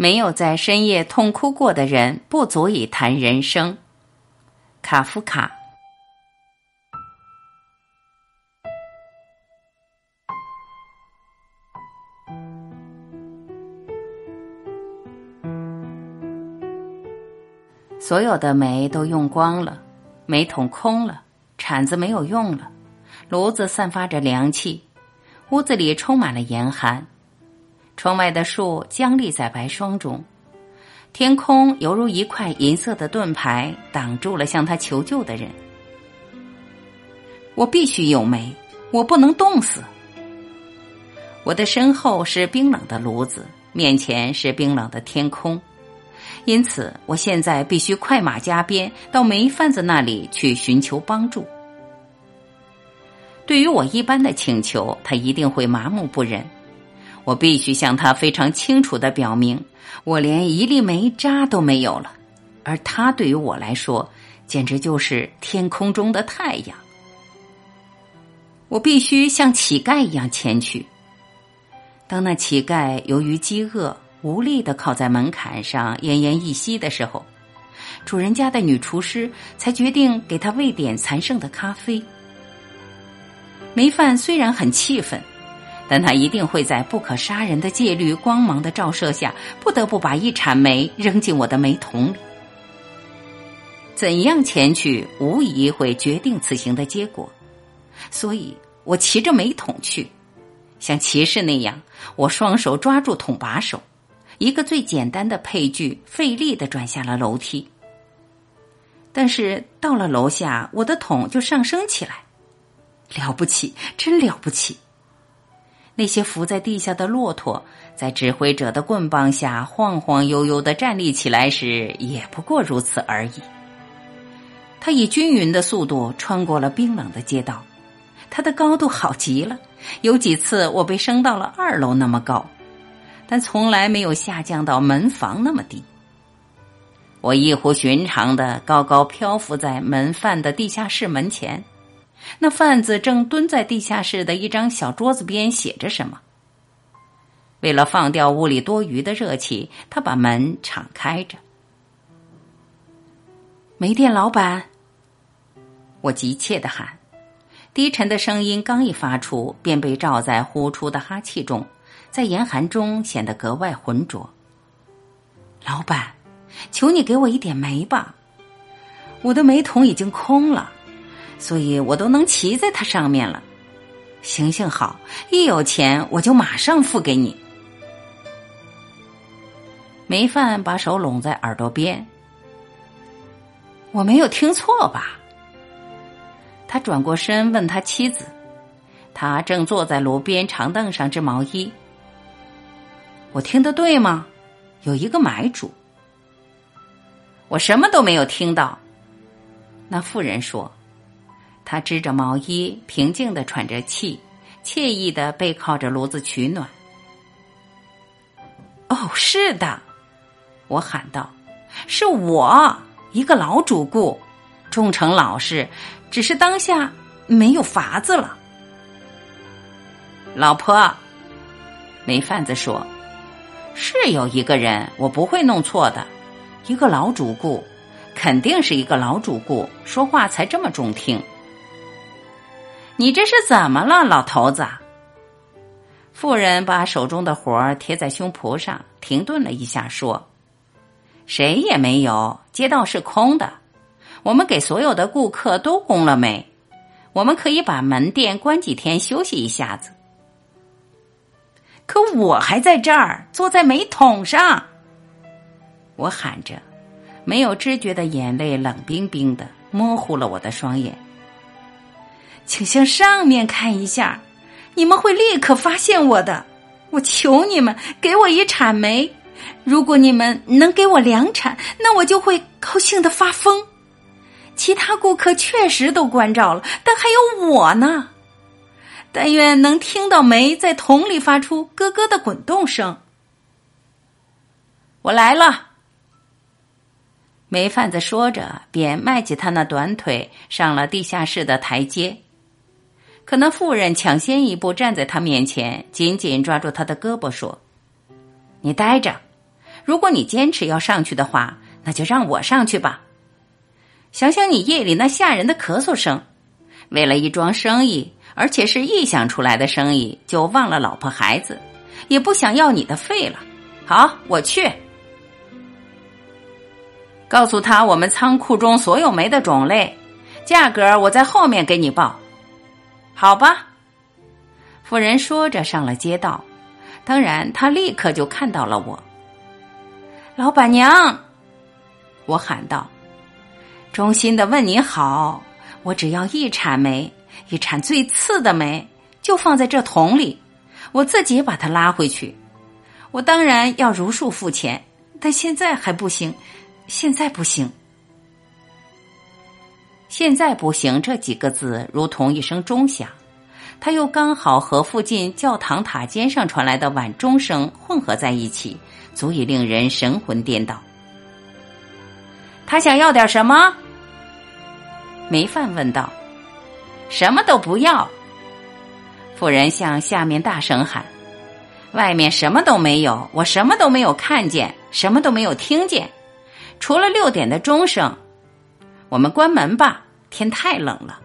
没有在深夜痛哭过的人，不足以谈人生。卡夫卡。所有的煤都用光了，煤桶空了，铲子没有用了，炉子散发着凉气，屋子里充满了严寒。窗外的树僵立在白霜中，天空犹如一块银色的盾牌，挡住了向他求救的人。我必须有煤，我不能冻死。我的身后是冰冷的炉子，面前是冰冷的天空，因此我现在必须快马加鞭到煤贩子那里去寻求帮助。对于我一般的请求，他一定会麻木不仁。我必须向他非常清楚的表明，我连一粒煤渣都没有了，而他对于我来说，简直就是天空中的太阳。我必须像乞丐一样前去。当那乞丐由于饥饿无力的靠在门槛上奄奄一息的时候，主人家的女厨师才决定给他喂点残剩的咖啡。梅饭虽然很气愤。但他一定会在不可杀人的戒律光芒的照射下，不得不把一铲煤扔进我的煤桶里。怎样前去，无疑会决定此行的结果。所以我骑着煤桶去，像骑士那样，我双手抓住桶把手，一个最简单的配具，费力的转下了楼梯。但是到了楼下，我的桶就上升起来，了不起，真了不起！那些伏在地下的骆驼，在指挥者的棍棒下晃晃悠悠的站立起来时，也不过如此而已。他以均匀的速度穿过了冰冷的街道，他的高度好极了。有几次我被升到了二楼那么高，但从来没有下降到门房那么低。我异乎寻常的高高漂浮在门贩的地下室门前。那贩子正蹲在地下室的一张小桌子边写着什么。为了放掉屋里多余的热气，他把门敞开着。煤店老板，我急切的喊，低沉的声音刚一发出，便被罩在呼出的哈气中，在严寒中显得格外浑浊。老板，求你给我一点煤吧，我的煤桶已经空了。所以我都能骑在它上面了。行行好，一有钱我就马上付给你。煤饭把手拢在耳朵边，我没有听错吧？他转过身问他妻子，他正坐在炉边长凳上织毛衣。我听得对吗？有一个买主。我什么都没有听到。那妇人说。他织着毛衣，平静的喘着气，惬意的背靠着炉子取暖。哦，是的，我喊道：“是我，一个老主顾，忠诚老实，只是当下没有法子了。”老婆，煤贩子说：“是有一个人，我不会弄错的，一个老主顾，肯定是一个老主顾，说话才这么中听。”你这是怎么了，老头子？妇人把手中的活儿贴在胸脯上，停顿了一下，说：“谁也没有，街道是空的。我们给所有的顾客都供了煤，我们可以把门店关几天休息一下子。可我还在这儿，坐在煤桶上。”我喊着，没有知觉的眼泪冷冰冰的，模糊了我的双眼。请向上面看一下，你们会立刻发现我的。我求你们给我一铲煤，如果你们能给我两铲，那我就会高兴的发疯。其他顾客确实都关照了，但还有我呢。但愿能听到煤在桶里发出咯咯的滚动声。我来了。煤贩子说着，便迈起他那短腿，上了地下室的台阶。可那妇人抢先一步站在他面前，紧紧抓住他的胳膊说：“你待着，如果你坚持要上去的话，那就让我上去吧。想想你夜里那吓人的咳嗽声，为了一桩生意，而且是臆想出来的生意，就忘了老婆孩子，也不想要你的肺了。好，我去。告诉他我们仓库中所有煤的种类，价格我在后面给你报。好吧。妇人说着上了街道，当然她立刻就看到了我。老板娘，我喊道。衷心的问你好，我只要一铲煤，一铲最次的煤，就放在这桶里，我自己把它拉回去。我当然要如数付钱，但现在还不行，现在不行，现在不行。这几个字如同一声钟响，它又刚好和附近教堂塔尖上传来的晚钟声混合在一起，足以令人神魂颠倒。他想要点什么？煤饭问道。什么都不要。妇人向下面大声喊：“外面什么都没有，我什么都没有看见，什么都没有听见，除了六点的钟声。我们关门吧，天太冷了。”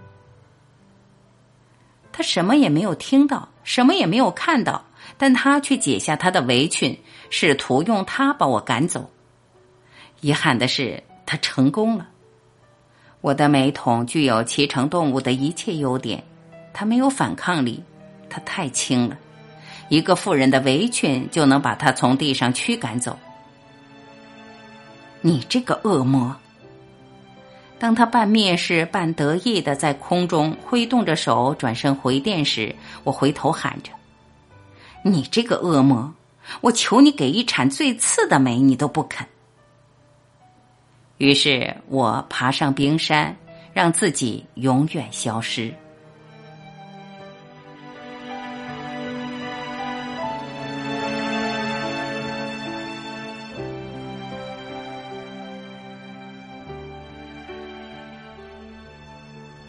他什么也没有听到，什么也没有看到，但他却解下他的围裙，试图用它把我赶走。遗憾的是。他成功了。我的美桶具有骑乘动物的一切优点，它没有反抗力，它太轻了，一个妇人的围裙就能把它从地上驱赶走。你这个恶魔！当他半蔑视、半得意的在空中挥动着手，转身回电时，我回头喊着：“你这个恶魔！我求你给一铲最次的煤，你都不肯。”于是我爬上冰山，让自己永远消失。